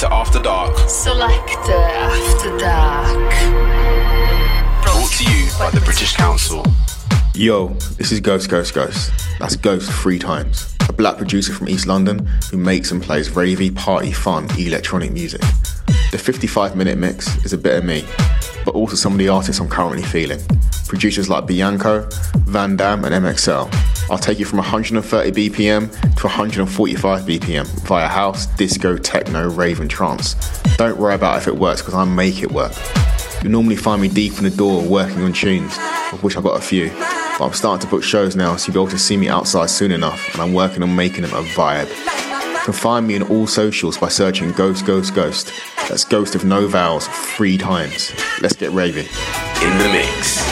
Selector After Dark. Selector After Dark. Brought to you by the British Council. Yo, this is Ghost Ghost Ghost. That's Ghost three times. A black producer from East London who makes and plays ravey, party, fun, electronic music. The 55 minute mix is a bit of me, but also some of the artists I'm currently feeling. Producers like BIIANCO, Van Damn, and EMEXL. I'll take you from 130 BPM to 145 BPM via house, disco, techno, rave, and trance. Don't worry about if it works because I make it work. You normally find me deep in the door working on tunes, of which I've got a few. But I'm starting to book shows now, so you'll be able to see me outside soon enough, and I'm working on making them a vibe. You can find me on all socials by searching Ghost Ghost Ghost. That's Ghost of no vowels three times. Let's get raving. In the mix.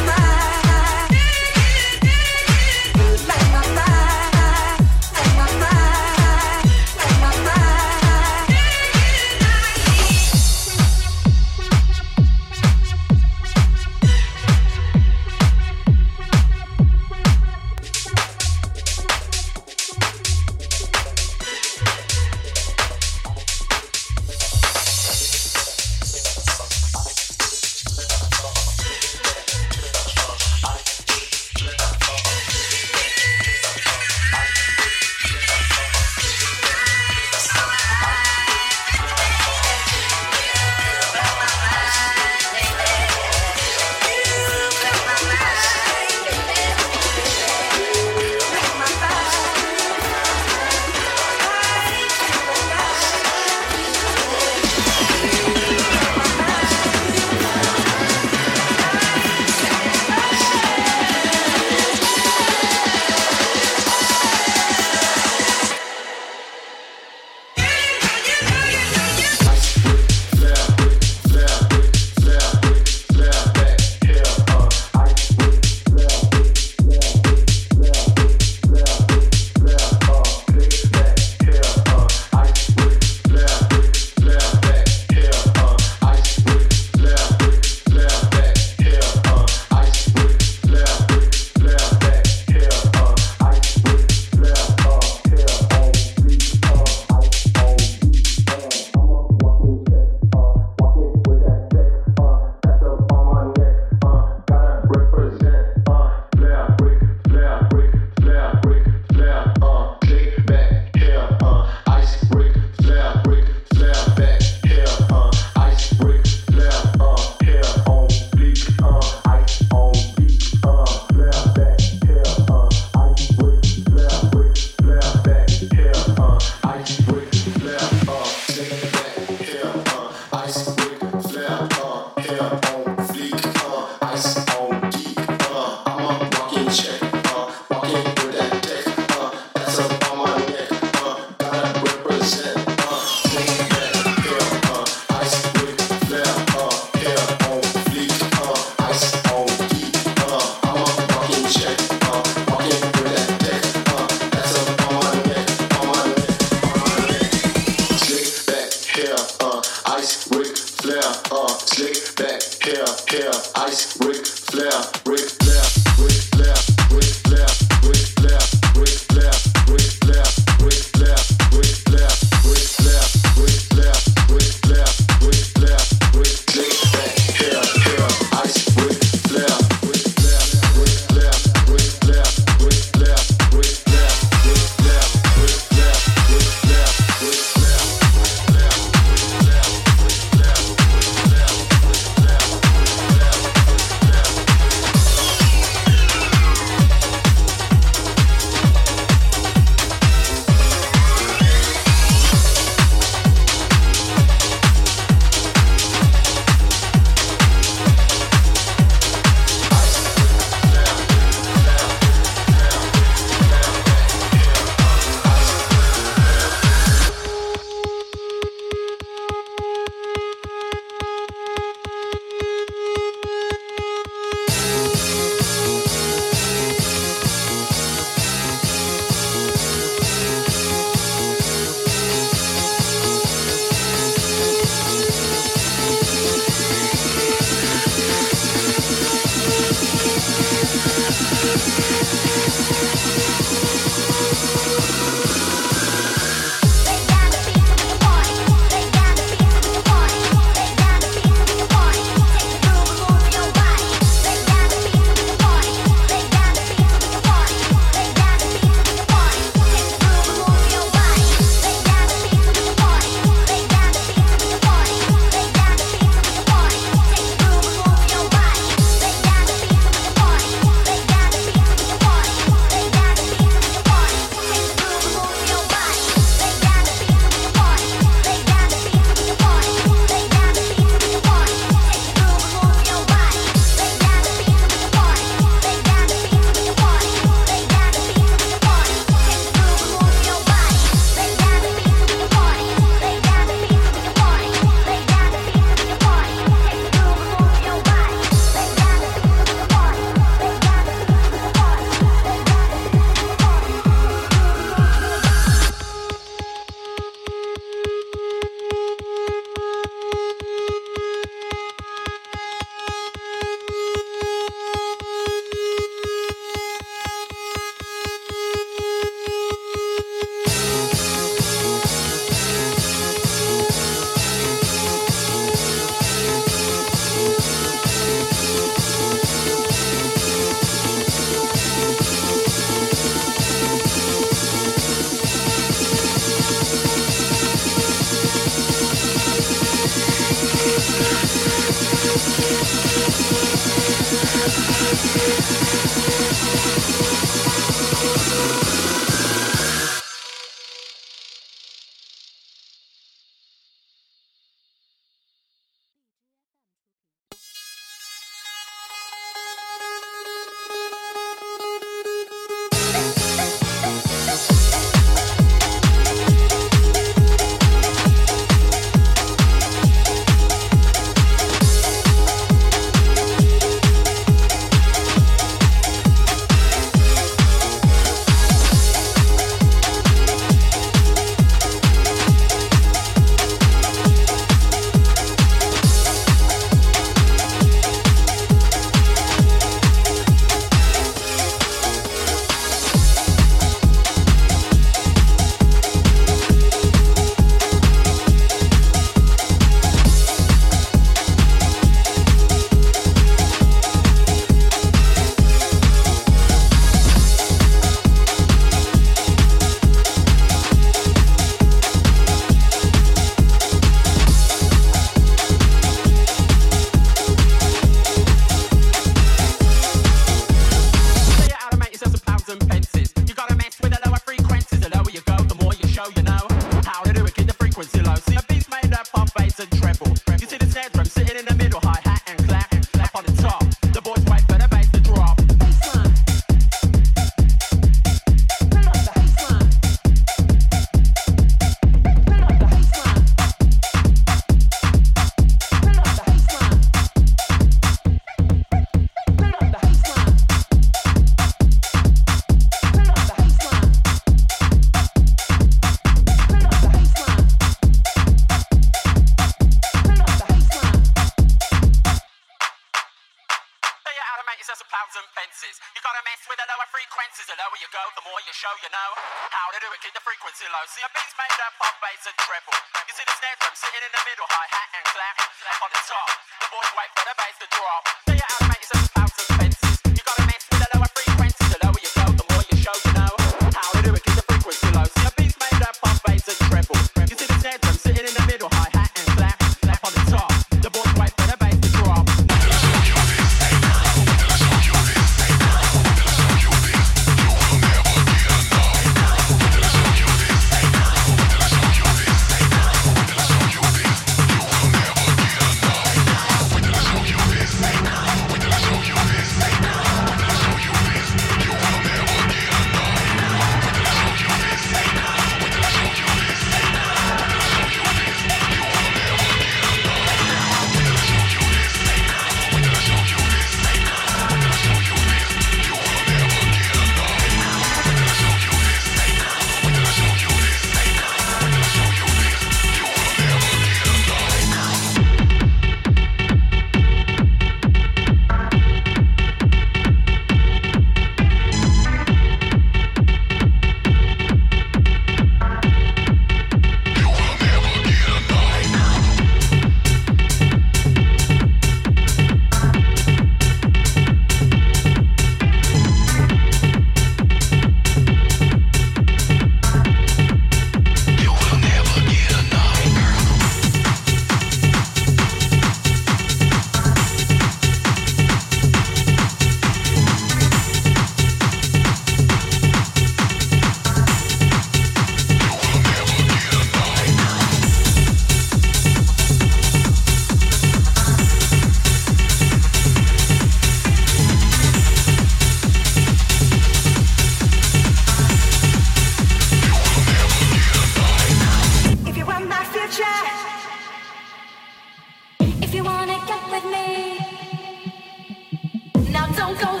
高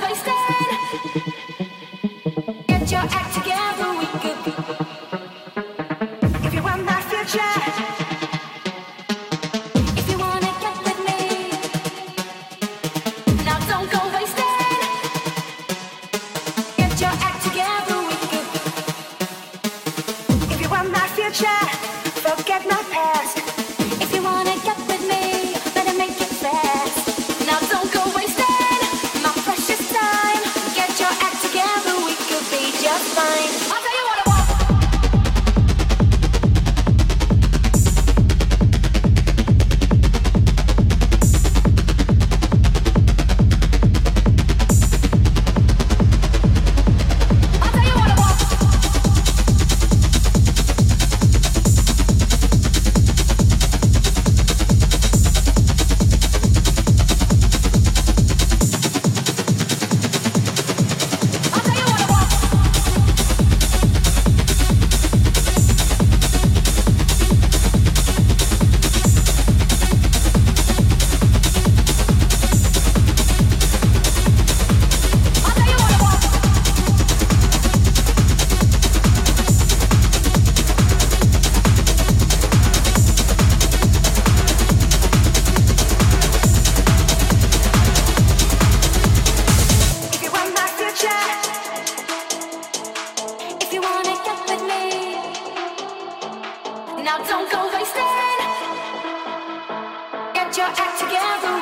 Now don't go wasting. Get your act together.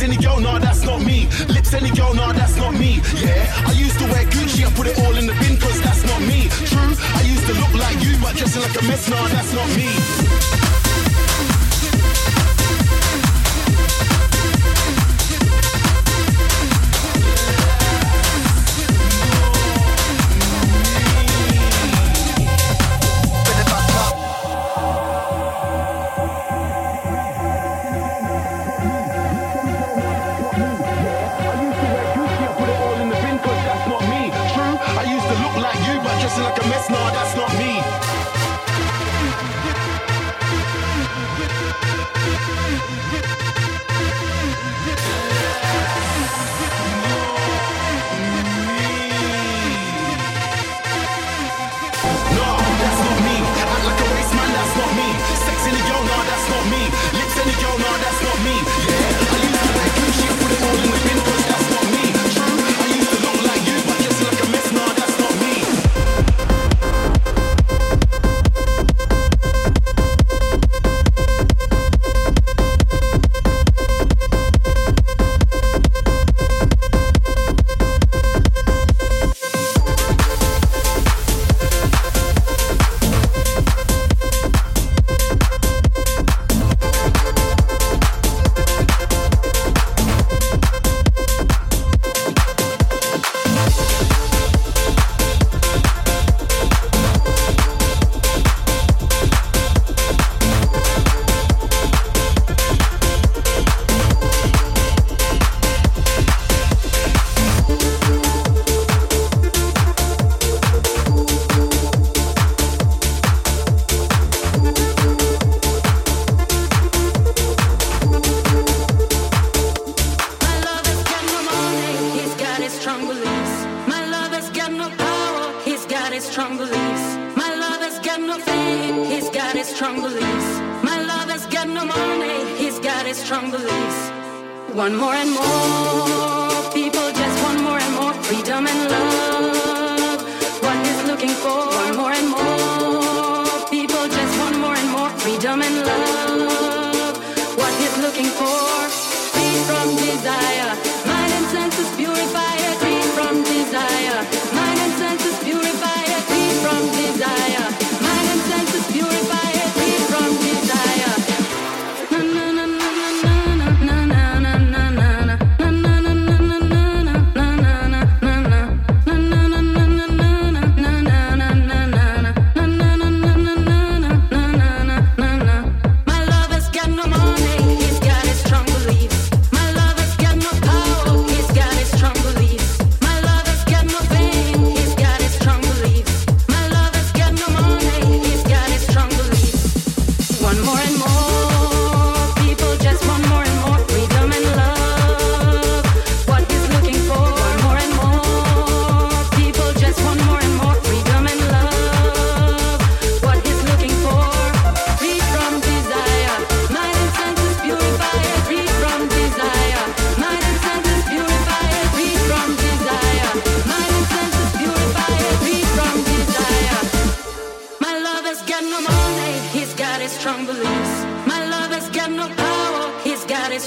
Lips any girl, nah, that's not me. Lips any girl, nah, that's not me. Yeah, I used to wear Gucci, I put it all in the bin, cause that's not me. True, I used to look like you, but dressing like a mess, nah, that's not me.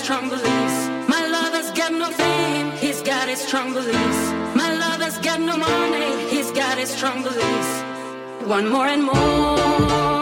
strong beliefs. My lover's got no fame, he's got his strong beliefs. My lover's got no money, he's got his strong beliefs. One more and more.